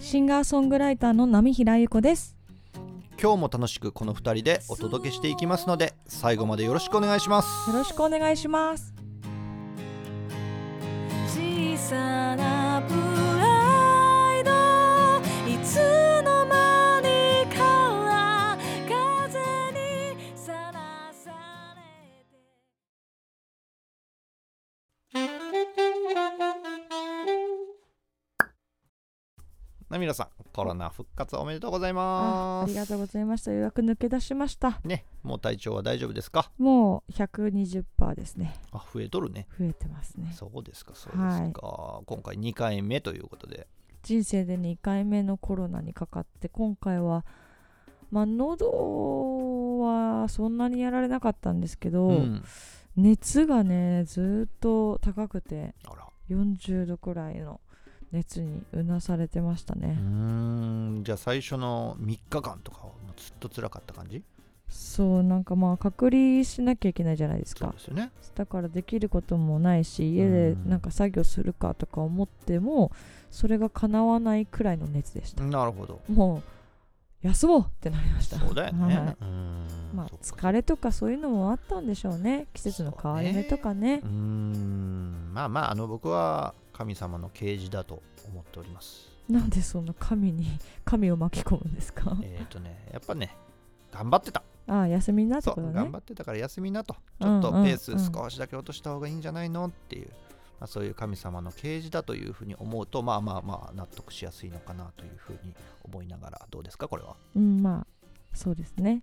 シンガーソングライターの波平由子です。今日も楽しくこの2人でお届けしていきますので最後までよろしくお願いしますよろしくお願いします。小さなな皆さんコロナ復活おめでとうございあますありがとうございました。予約抜け出しました。ねもう体調は大丈夫ですか？もう120%ですね。あ増えとるね増えてますね。そうですかそうですか、今回2回目ということで人生で2回目のコロナにかかって、今回は、まあ、喉はそんなにやられなかったんですけど、うん熱がね、ずっと高くて、あら40度くらいの熱にうなされてましたね。うーん。じゃあ最初の3日間とかはずっと辛かった感じ？そうなんかまあ隔離しなきゃいけないじゃないですか。そうですよね。だからできることもないし家でうん。なんか作業するかとか思ってもそれが叶わないくらいの熱でした。なるほど。もう休もうってなりました。そうだよね、はい。まあ疲れとかそういうのもあったんでしょうね。季節の変わり目とかね。うーん。まあまああの僕は神様の啓示だと思っております。なんでそんな神に 神を巻き込むんですか？えっ、とねやっぱね頑張ってた。ああ休みなとね。張ってたから休みなと。ちうんょっとペース少しだけ落とした方がいいんじゃないのっていう、まあ、そういう神様の啓示だというふうに思うとまあまあまあ納得しやすいのかなというふうに思いながらどうですかこれは？うんまあそうですね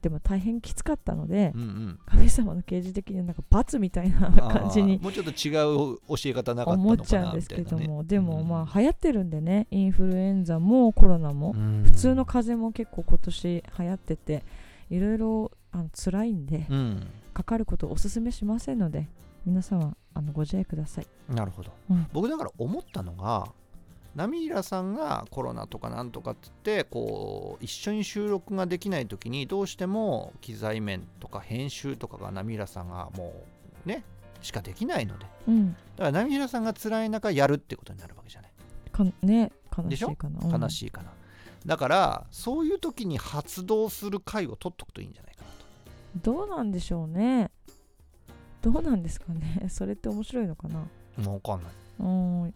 でも大変きつかったのでうんうん。神様の啓示的になんか罰みたいな感じにもうちょっと違う教え方なかった思っのかなちゃうんですけども、でもうんまあ流行ってるんでねインフルエンザもコロナも、うん。普通の風邪も結構今年流行ってていろいろあの辛いんで、うん。かかることをおすすめしませんので皆さんはあのご自愛ください。なるほど、うん。僕だから思ったのがナミーラさんがコロナとかなんとかって言ってこう一緒に収録ができない時にどうしても機材面とか編集とかがナミーラさんがもうねしかできないので。うん。だからナミーラさんが辛い中やるってことになるわけじゃない。かね悲でしいかな。悲しいかな、だからそういう時に発動する回を取っとくといいんじゃないかなと。うんどうなんでしょうね。どうなんですかね。それって面白いのかな。もうわかんない。うん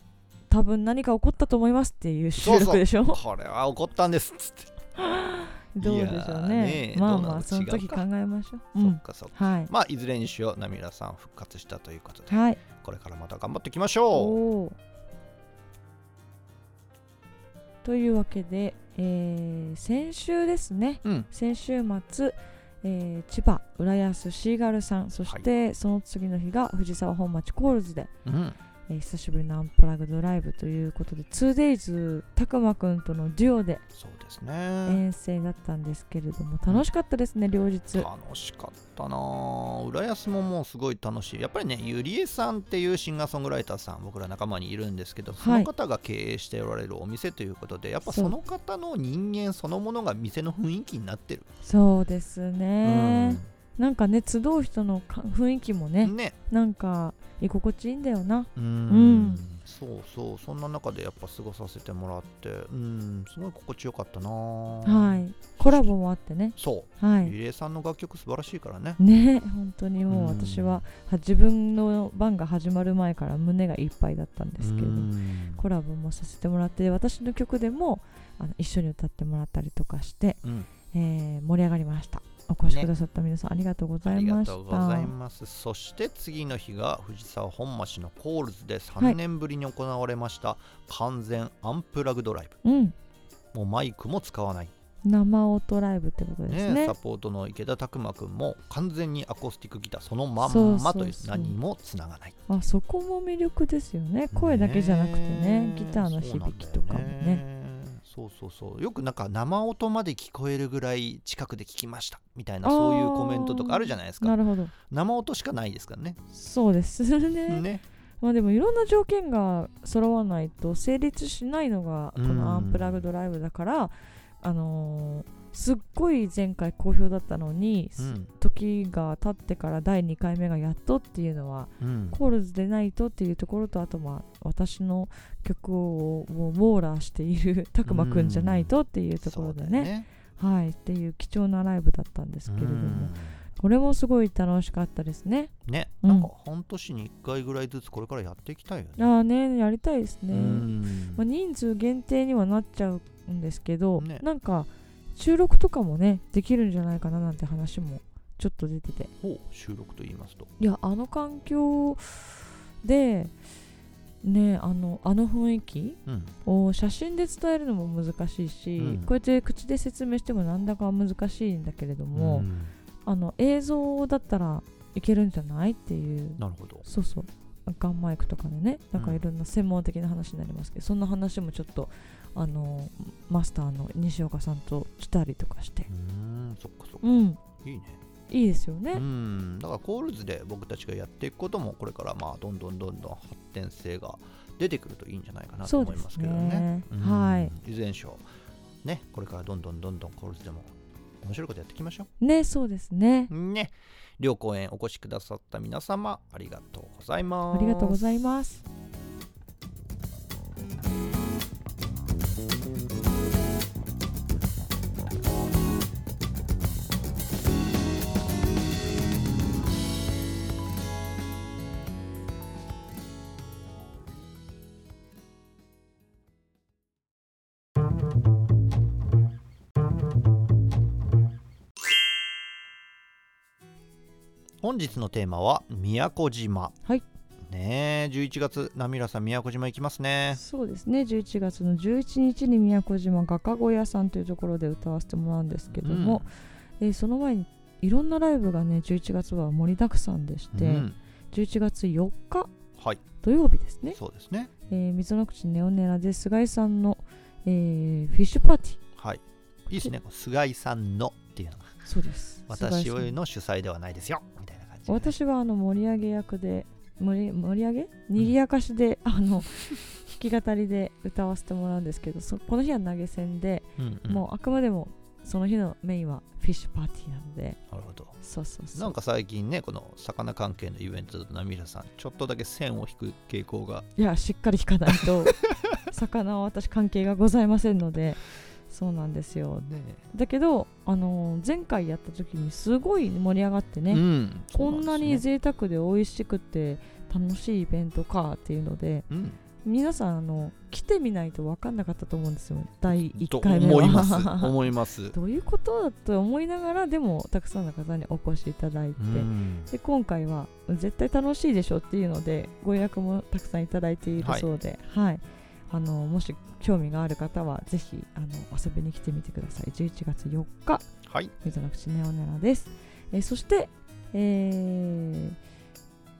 多分何か起こったと思いますっていう収録でしょ？これは怒ったんですっつって。どうでしょうね。まあまあその時考えましょう、うそっん、かそっか。はい。まあいずれにしようナミーラさん復活したということではい。これからまた頑張っていきましょおー。というわけで、えー先週ですね。う。うん。先週末、えー千葉浦安シーガルさんそしてその次の日が藤沢本町コールズで、うん。えー久しぶりのアンプラグドライブということで 2days たくまくんとのデュオでそうですね。遠征だったんですけれども楽しかったですね両日。楽しかったな。ぁ浦安ももうすごい楽しい。やっぱりねゆりえさんっていうシンガーソングライターさん僕ら仲間にいるんですけどその方が経営しておられるお店ということで、やっぱその方の人間そのものが店の雰囲気になってる、そうですね、なんかね集う人のか雰囲気もねうん、ね。なんか居心地いいんだよな。うん。うん。そうそう。そんな中でやっぱ過ごさせてもらってうん。すごい心地よかったな。はい。コラボもあってね。そう。はい。リレーさんの楽曲素晴らしいからね。ね本当に。もううん。私はは自分の番が始まる前から胸がいっぱいだったんですけれどコラボもさせてもらって私の曲でもあの一緒に歌ってもらったりとかして、うん。えー盛り上がりましたお越しくださった皆さん、ありがとうござありがいました。とうございます。そして次の日が藤沢本町のコールズで3年ぶりに行われました完全アンプラグドライブ。うん。もうマイクも使わない。生音ライブってことですね。ねサポートの池田拓磨君も完全にアコースティックギターそのまんまという何もつながない。あそこも魅力ですよね。声だけじゃなくてねえ。ギターの響きとかもねそうそうそう。よくなんか生音まで聞こえるぐらい近くで聞きましたみたいなそういうコメントとかあるじゃないですか。なるほど。生音しかないですからね。そうです。ね。ねまあでもいろんな条件が揃わないと成立しないのがこうん。のアンプラグドライブだから、あのーすっごい前回好評だったのに、うん。時が経ってから第2回目がやっとっていうのはうん。コールズでないとっていうところとあとまあ私の曲をもう網羅しているたくまくんじゃないとっていうところでね,、そうだよねはい。っていう貴重なライブだったんですけれども、これもすごい楽しかったですね。うんね、うん。なんか半年に1回ぐらいずつこれからやっていきたいよね。ああねやりたいですね、うん。まあ、人数限定にはなっちゃうんですけど、ね。なんか収録とかもねできるんじゃないかななんて話もちょっと出てて。ほう収録と言いますと。いやあの環境でねあのあの雰囲気うん。を写真で伝えるのも難しいし、うん。こうやって口で説明してもなんだか難しいんだけれども、うん。あの映像だったらいけるんじゃないっていう。なるほど。そうそう。ガンマイクとかでねなんかうんいろんな専門的な話になりますけど、そんな話もちょっとあのマスターの西岡さんとしたりとかして。うんそっかそっか。うん。いいね。いいですよね、うん。だからコールズで僕たちがやっていくこともこれからまあどんどんどんどん発展性が出てくるといいんじゃないかなと思いますすけどね。ねうん。はい。いずれにしろねこれからどんどんどんどんコールズでも面白いことやっていきましょねそうですね。うね。両公演お越しくださった皆様ありがとうございます。ありがとうございます本日のテーマは宮古島。はい。ねえ11月ナミラさん宮古島行きますね。そうですね。11月の11日に宮古島画家小屋さんというところで歌わせてもらうんですけども、えーその前にいろんなライブがね11月は盛りだくさんでして、うん。11月4日はい。土曜日ですね、そうですね。えー、溝の口ネオネラで菅井さんの、えーフィッシュパーティー。はい。いいですね。菅井さんのっていうのが。そうです。私の主催ではないですよ。みたいな私はあの盛り上げ役で盛り盛り上げ？にぎやかしで、あの弾き語りで歌わせてもらうんですけどそこの日は投げ銭で、うんうん。もうあくまでもその日のメインはフィッシュパーティーなので。なるほど。そうそうそう。なんか最近ねこの魚関係のイベントだとナミラさんちょっとだけ線を引く傾向が。いやしっかり弾かないと 魚は私関係がございませんのでそうなんですよ。ね。だけど、あのー前回やった時にすごい盛り上がってね、うん。こんなに贅沢で美味しくて楽しいイベントかっていうのでなん。皆さんあの来てみないと分かんなかったと思うんですよ。第うん1回目は。と思います。思います。どういうことだと思いながらでもたくさんの方にお越しいただいて、うん。で今回は絶対楽しいでしょっていうのでご予約もたくさんいただいているそうで、はいあのもし興味がある方はぜひあの遊びに来てみてください。11月4日。はい。水の口ネオネラです、えーそして、えー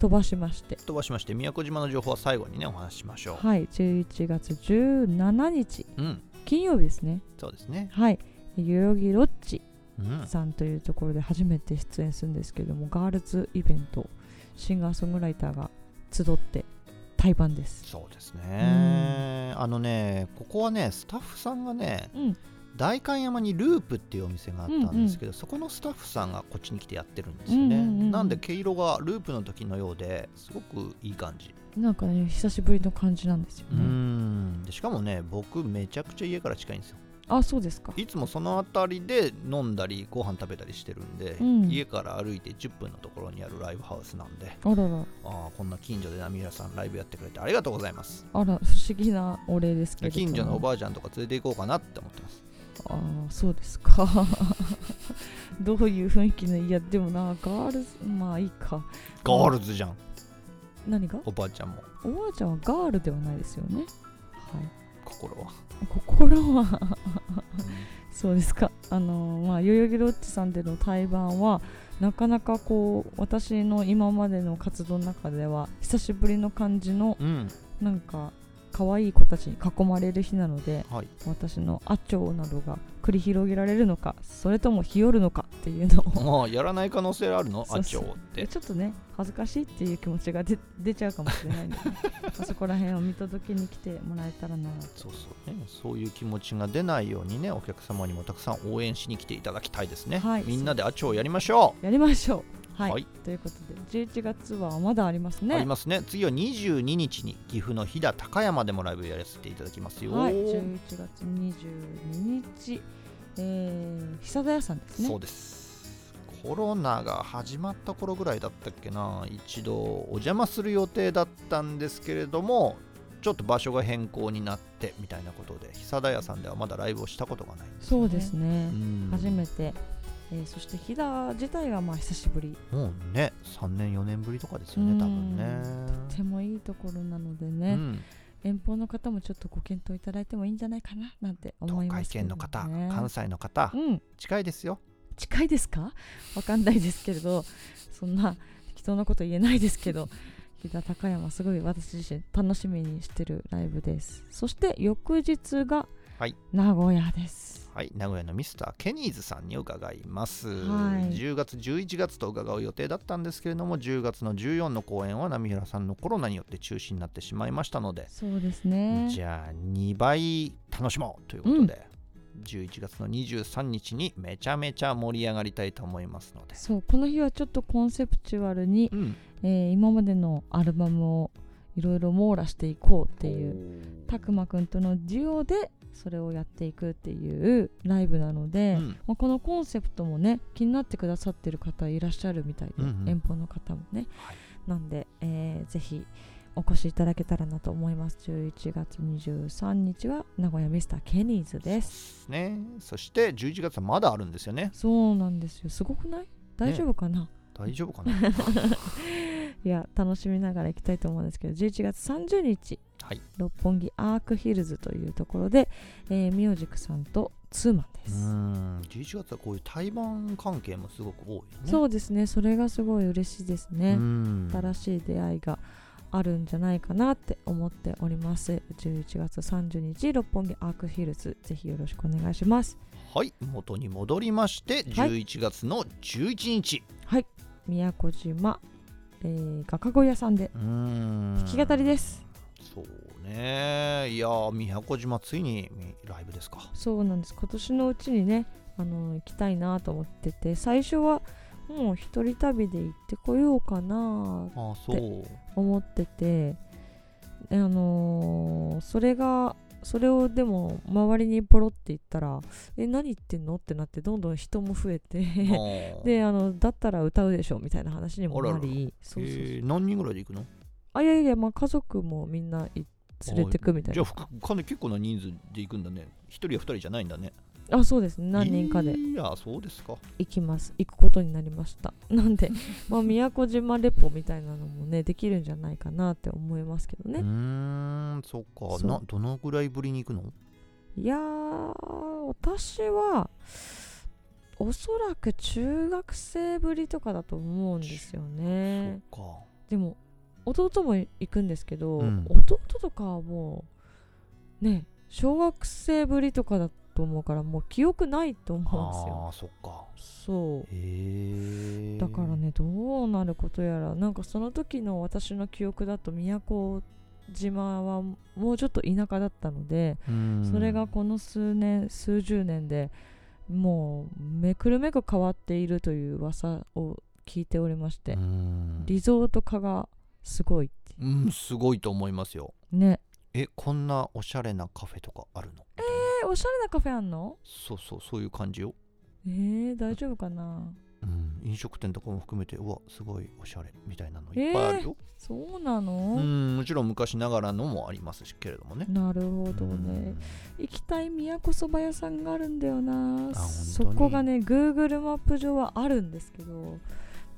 飛ばしまして。飛ばしまして宮古島の情報は最後にねお話ししましょはい。11月17日。ううん。金曜日ですね。そうですね。はい。代々木ロッジうん。さんというところで初めて出演するんですけどもガールズイベントシンガーソングライターが集って対バンです。そうですね。あのねここはねスタッフさんがねうん。代官山にループっていうお店があったんですけど、そこのスタッフさんがこっちに来てやってるんですよね、うんうんうんうん。なんで毛色がループの時のようですごくいい感じ。なんかね久しぶりの感じなんですよね。ん。でしかもね僕めちゃくちゃ家から近いんですよあそうですか。いつもその辺りで飲んだりご飯食べたりしてるんで、うん。家から歩いて10分のところにあるライブハウスなんであらら。あーこんな近所で波平さんライブやってくれてありがとうございます。あら不思議なお礼ですけれども。近所のおばあちゃんとか連れて行こうかなって思ってます。ああそうですか。どういう雰囲気のいやでもなガールズまあいいか。ガールズじゃん。何が？おばあちゃんも。おばあちゃんはガールではないですよね。はい心は、心は。そうですか。あのまあ代々木ロッチさんでの対バンはなかなかこう私の今までの活動の中では久しぶりの感じのうん。なんか可愛い子たちに囲まれる日なのではい。私のアチョなどが繰り広げられるのかそれとも日和るのかっていうのをああやらない可能性あるの？そうそう。あって。ちょっとね恥ずかしいっていう気持ちが出出ちゃうかもしれないので、ま あそこら辺を見届けに来てもらえたらなそうそう。ねそういう気持ちが出ないようにねお客様にもたくさん応援しに来ていただきたいですね、はい。みんなでアチョをやりましょやりましょうはい、はい。ということで11月はまだありますう、ね。ありますね。次は22日に岐阜の飛騨高山でもライブやらせていただきますよ、はい。11月22日。えー、久田屋さんですね。そうです。コロナが始まった頃ぐらいだったっけな。一度お邪魔する予定だったんですけれどもちょっと場所が変更になってみたいなことで久田屋さんではまだライブをしたことがないんですよそうですね、うん。初めて、えーそして飛騨自体がまあ久しぶり。もうね3年4年ぶりとかですよね多分ね。とてもいいところなのでうね、ん、遠方の方もちょっとご検討いただいてもいいんじゃないかななんて思い東海ますけど、ね、圏の方関西の方。うん。近いですよ。近いですか？わかんないですけれどそんな適当なこと言えないですけど飛騨高山すごい私自身楽しみにしてるライブです。そして翌日がはい。名古屋です、はい、名古屋のミスターケニーズさんに伺います、はい。10月11月と伺う予定だったんですけれども10月の14の公演は波平さんのコロナによって中止になってしまいましたので、そうですね。じゃあ2倍楽しもうということで、11月の23日にめちゃめちゃ盛り上がりたいと思いますので、そうこの日はちょっとコンセプチュアルに、うん、えー今までのアルバムをいろいろ網羅していこうっていうたくまくんとのデュオでそれをやっていくっていうライブなので、うん。まあ、このコンセプトもね気になってくださってる方いらっしゃるみたいで、うんうん。遠方の方もね、はい。なんで、えーぜひお越しいただけたらなと思います。11月23日は名古屋ミスターケニーズです。ね、そして11月はまだあるんですよね。そうなんですよ。すごくない？大丈夫かな、大丈夫かな？いや楽しみながら行きたいと思うんですけど11月30日はい。六本木アークヒルズというところで、えー、ミュージックさんとツーマンでうす、ん11月はこういう対バン関係もすごく多いよね。そうですね。それがすごい嬉しいですね、うん。新しい出会いがあるんじゃないかなって思っております。11月30日六本木アークヒルズぜひよろしくお願いします。はい。元に戻りましてはい。11月の11日、はい。宮古島、えー、画家小屋さんで弾き語りですそうね。いやー宮古島ついにライブですか。そうなんです。今年のうちにねあの行きたいなと思ってて最初はもう一人旅で行ってこようかなああそう。思っててあのーそれがそれをでも周りにポロって言ったら「え何言ってんの?」ってなってどんどん人も増えて であのだったら歌うでしょみたいな話にもなりそうそうそう。えー何人ぐらいで行くの？あいやいやまあ家族もみんない連れてくみたいな。じゃあふかなり結構な人数で行くんだね。一人や二人じゃないんだね。あそうです。ね何人かでいやそうですか。行きます。行くことになりました。なんでまあ宮古島レポみたいなのもねできるんじゃないかなって思いますけどね。うーんそっか。などのぐらいぶりに行くの？いやー私はおそらく中学生ぶりとかだと思うんですよね。そでも弟も行くんですけど、うん。弟とかはもうね小学生ぶりとかだと思うからもう記憶ないと思うんですよ。ああそっか。そう。だからねどうなることやらなんかその時の私の記憶だと都島はもうちょっと田舎だったので、うん。それがこの数年数十年でもうめくるめく変わっているという噂を聞いておりまして、うん。リゾート化がすごいって。うんすごいと思いますよ。ね。えこんなおしゃれなカフェとかあるの？えおしゃれなカフェあんの？そうそうそういう感じよ、えー、大丈夫かな？うん、飲食店とかも含めてうわすごいおしゃれみたいなのいっぱいあるよ、そうなの、うんもちろん昔ながらのもありますしけれどもね。なるほどね。うん。行きたい都そば屋さんがあるんだよな。本当に？そこがね Google マップ上はあるんですけど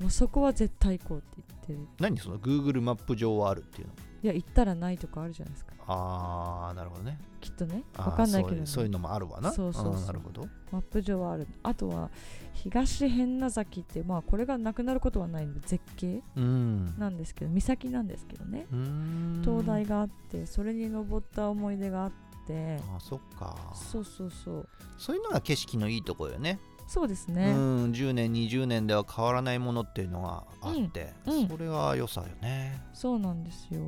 もうそこは絶対行こうって言ってる。何その？Google マップ上はあるっていうの？いや行ったらないとかあるじゃないですか。あーなるほどね。きっとね。あーわかんないけど、ね、そうそういうのもあるわな。そうそうそう。んなるほど。マップ上はある。あとは東変名崎ってまあこれがなくなることはないんで絶景うん。なんですけど岬なんですけどね。うーん。灯台があってそれに登った思い出があって。あそっか。そうそうそう。そういうのが景色のいいところよねそうですうね、ん10年20年では変わらないものっていうのがあって、うんうん。それが良さよね。そうなんですよ。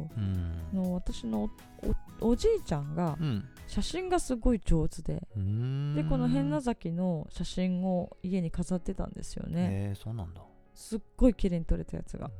の私のおじいちゃんがうん。写真がすごい上手ででこの変な崎の写真を家に飾ってたんですよね。へえそうなんだすっごい綺麗に撮れたやつが。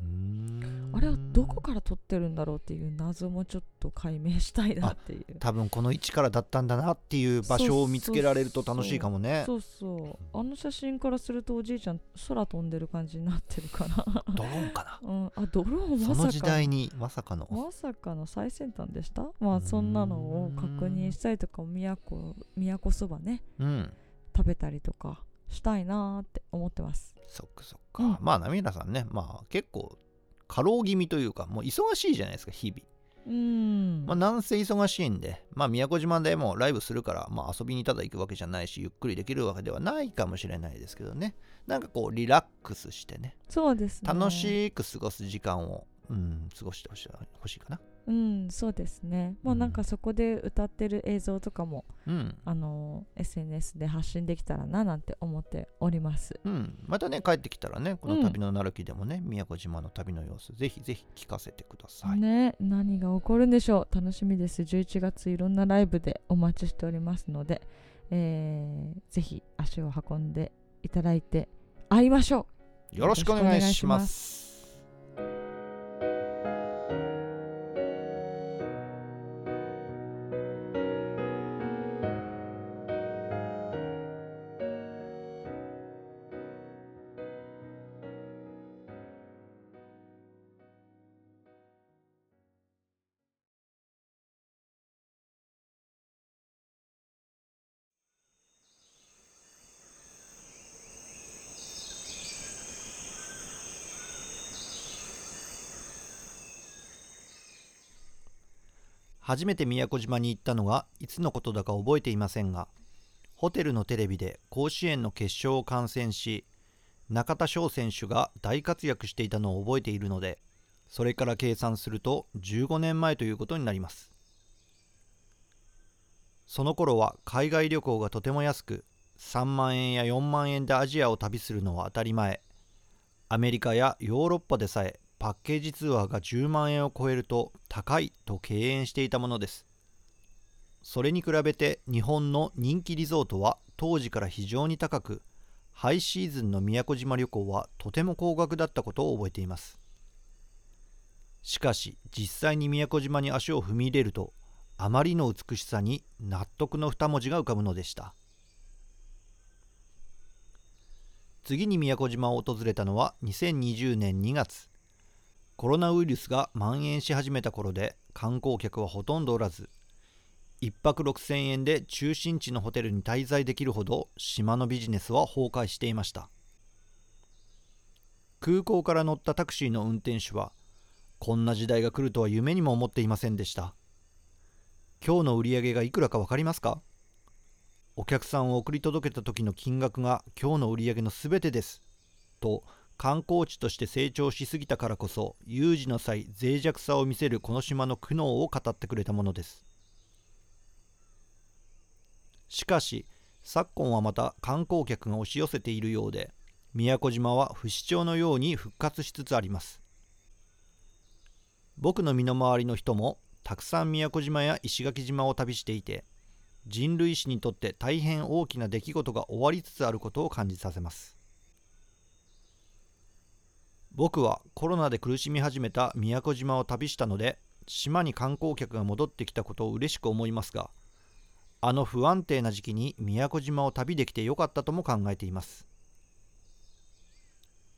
あれはどこから撮ってるんだろうっていう謎もちょっと解明したいなっていう。多分この位置からだったんだなっていう場所を見つけられると楽しいかもね。そうそう。あの写真からするとおじいちゃん空飛んでる感じになってるから。ドローンかな？うん、あドローンまさかその時代にまさかの。まさかの最先端でした？まあそんなのを確認したりとか宮古宮古そばね。うん。食べたりとかしたいなーって思ってます。そっかそっか、うん。まあナミラさんねまあ結構過労気味というかもう忙しいじゃないですか日々。うん、まあなんせ忙しいんでまあ宮古島でもライブするからまあ遊びにただ行くわけじゃないしゆっくりできるわけではないかもしれないですけどね。なんかこうリラックスしてね。そうですね。楽しく過ごす時間を、うん、過ごしてほしいかなうんそうですね。まあうんなんかそこで歌ってる映像とかも、うん。あのー SNS で発信できたらななんて思っております。うん、またね帰ってきたらねこの旅のなる木でもね、宮古島の旅の様子ぜひぜひ聞かせてください、ね何が起こるんでしょう。楽しみです。11月いろんなライブでお待ちしておりますので、えーぜひ足を運んでいただいて会いましょよろしくお願いします初めて宮古島に行ったのがいつのことだか覚えていませんがホテルのテレビで甲子園の決勝を観戦し中田翔選手が大活躍していたのを覚えているのでそれから計算すると15年前ということになります。その頃は海外旅行がとても安く3万円や4万円でアジアを旅するのは当たり前。アメリカやヨーロッパでさえパッケージツアーが10万円を超えると高いと敬遠していたものです。それに比べて日本の人気リゾートは当時から非常に高くハイシーズンの宮古島旅行はとても高額だったことを覚えています。しかし実際に宮古島に足を踏み入れるとあまりの美しさに納得の二文字が浮かぶのでした。次に宮古島を訪れたのは2020年2月。コロナウイルスが蔓延し始めた頃で観光客はほとんどおらず1泊6000円で中心地のホテルに滞在できるほど島のビジネスは崩壊していました。空港から乗ったタクシーの運転手はこんな時代が来るとは夢にも思っていませんでした。今日の売り上げがいくらか分かりますか？お客さんを送り届けた時の金額が今日の売り上げのすべてです。と観光地として成長しすぎたからこそ有事の際脆弱さを見せるこの島の苦悩を語ってくれたものです。しかし昨今はまた観光客が押し寄せているようで宮古島は不死鳥のように復活しつつあります。僕の身の回りの人もたくさん宮古島や石垣島を旅していて人類史にとって大変大きな出来事が終わりつつあることを感じさせます。僕はコロナで苦しみ始めた宮古島を旅したので島に観光客が戻ってきたことを嬉しく思いますがあの不安定な時期に宮古島を旅できてよかったとも考えています。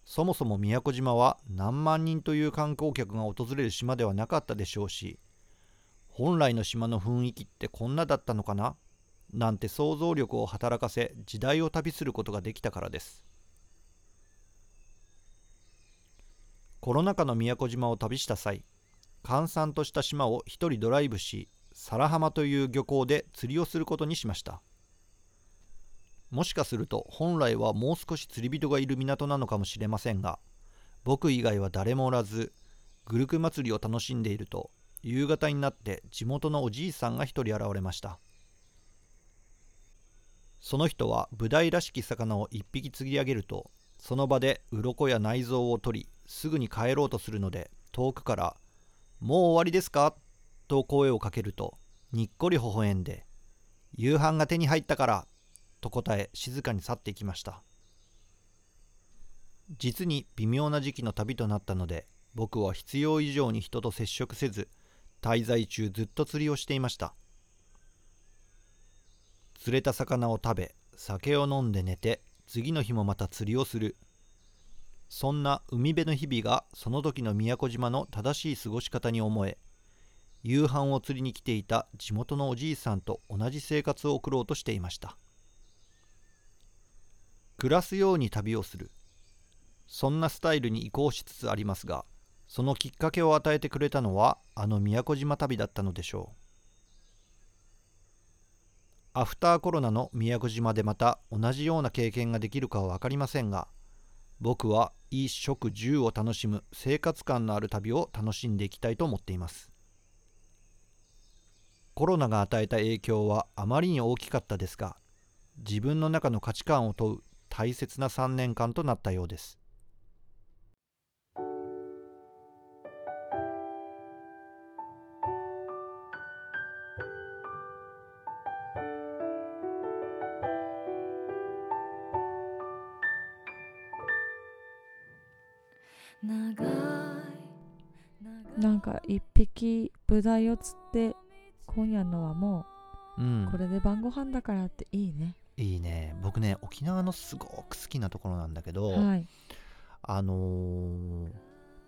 そもそも宮古島は何万人という観光客が訪れる島ではなかったでしょうし本来の島の雰囲気ってこんなだったのかななんて想像力を働かせ時代を旅することができたからです。コロナ禍の宮古島を旅した際閑散とした島を一人ドライブし皿浜という漁港で釣りをすることにしました。もしかすると本来はもう少し釣り人がいる港なのかもしれませんが僕以外は誰もおらずグルク祭りを楽しんでいると夕方になって地元のおじいさんが一人現れました。その人はブダイらしき魚を一匹釣り上げるとその場で鱗や内臓を取りすぐに帰ろうとするので遠くから「もう終わりですか?」と声をかけるとにっこり微笑んで「夕飯が手に入ったから」と答え静かに去っていきました。実に微妙な時期の旅となったので僕は必要以上に人と接触せず滞在中ずっと釣りをしていました。釣れた魚を食べ酒を飲んで寝て次の日もまた釣りをする。そんな海辺の日々がその時の宮古島の正しい過ごし方に思え夕飯を釣りに来ていた地元のおじいさんと同じ生活を送ろうとしていました。暮らすように旅をする。そんなスタイルに移行しつつありますがそのきっかけを与えてくれたのはあの宮古島旅だったのでしょう。アフターコロナの宮古島でまた同じような経験ができるかは分かりませんが僕は衣食住を楽しむ生活感のある旅を楽しんでいきたいと思っています。コロナが与えた影響はあまりに大きかったですが自分の中の価値観を問う大切な3年間となったようです。匹ブダイを釣って今夜のはもううん。これで晩ご飯だからっていいね、いいね。僕ね沖縄のすごく好きなところなんだけど、はい。あのー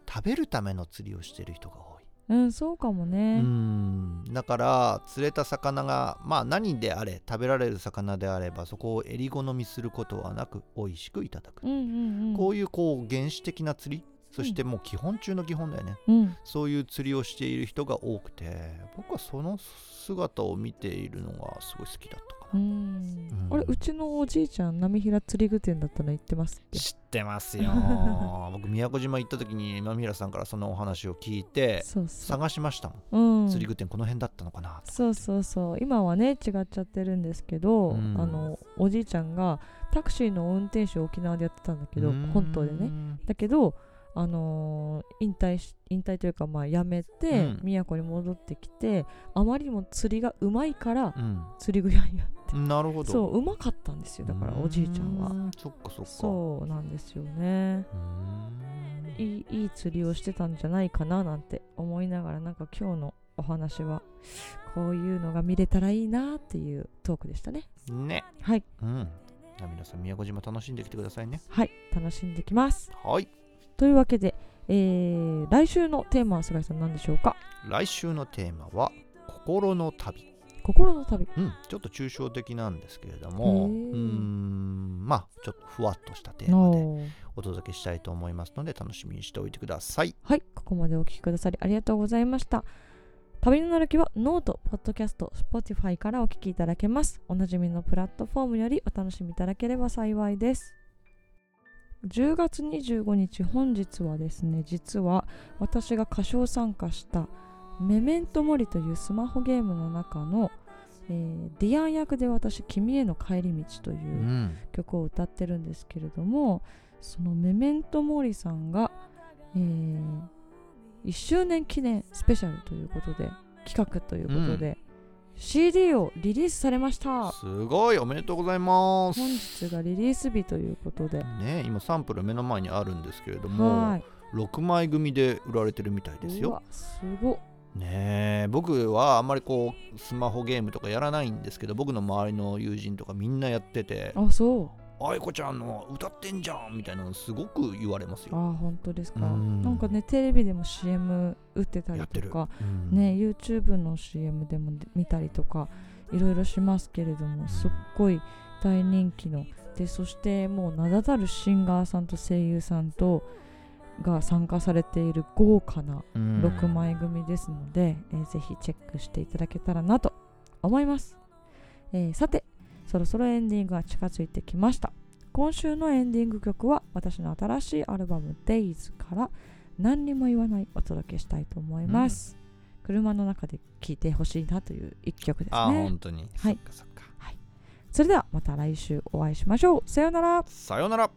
食べるための釣りをしてる人が多い。うんそうかもうねん。だから釣れた魚がまあ何であれ食べられる魚であればそこを襟好みすることはなく美味しくいただく、うんうんうん。こういうこう原始的な釣りそしてもう基本中の基本だよね、うん。そういう釣りをしている人が多くて僕はその姿を見ているのがすごい好きだったかうな、ん。うん。あれうちのおじいちゃん波平釣り具店だったの？言ってますって知ってますよ。僕宮古島行った時に今平さんからそのお話を聞いて探しましたもん、う、うん、釣り具店この辺だったのかなとそうそうそう。今はね違っちゃってるんですけど、うん。あのおじいちゃんがタクシーの運転手を沖縄でやってたんだけど本島でね。だけどあのー引退し引退というかまあ辞めて、うん。宮古に戻ってきてあまりにも釣りがうまいからうん。釣り具屋にやって。なるほど。そううまかったんですよだからおじいちゃんは。そっかそっか。そうなんですよね。いいいい釣りをしてたんじゃないかななんて思いながらなんか今日のお話はこういうのが見れたらいいなっていうトークでしたね。ね。はい。うん。皆さん宮古島楽しんできてくださいね。はい。楽しんできます。はいというわけで、えー来週のテーマは菅井さん何でしょうか？来週のテーマは心の旅。心の旅。うんちょっと抽象的なんですけれどもうんまあちょっとふわっとしたテーマでのお届けしたいと思いますので楽しみにしておいてください。はいここまでお聞きくださりありがとうございました。旅の歩きはノート、ポッドキャスト、Spotify からお聞きいただけます。おなじみのプラットフォームよりお楽しみいただければ幸いです。10月25日本日はですね実は私が歌唱参加した「メメントモリ」というスマホゲームの中の、えーディアン役で私「君への帰り道」といううん。曲を歌ってるんですけれどもそのメメントモリさんが、え1周年記念スペシャルということで企画ということで、CD をリリースされました。すごいおめでとうございます。本日がリリース日ということで。ね今サンプル目の前にあるんですけれどもはい。6枚組で売られてるみたいですよ。うわすご。っねえ僕はあんまりこうスマホゲームとかやらないんですけど僕の周りの友人とかみんなやってて。あそう「愛子ちゃんの歌ってんじゃん」みたいなのすごく言われますよ。あ本当ですか？うん。なんかねテレビでも CM 打ってたりとかうん。ね YouTube の CM でも見たりとかいろいろしますけれどもすっごい大人気のでそしてもう名だたるシンガーさんと声優さんとが参加されている豪華なうん。6枚組ですので、えーぜひチェックしていただけたらなと思います、えーさてそろそろエンディングが近づいてきました。今週のエンディング曲は私の新しいアルバム Days から何にも言わないお届けしたいと思います、車の中で聴いてほしいなという一曲ですあね本当に。はい。そっかそっか。それではまた来週お会いしましょう。さようなら。さようなら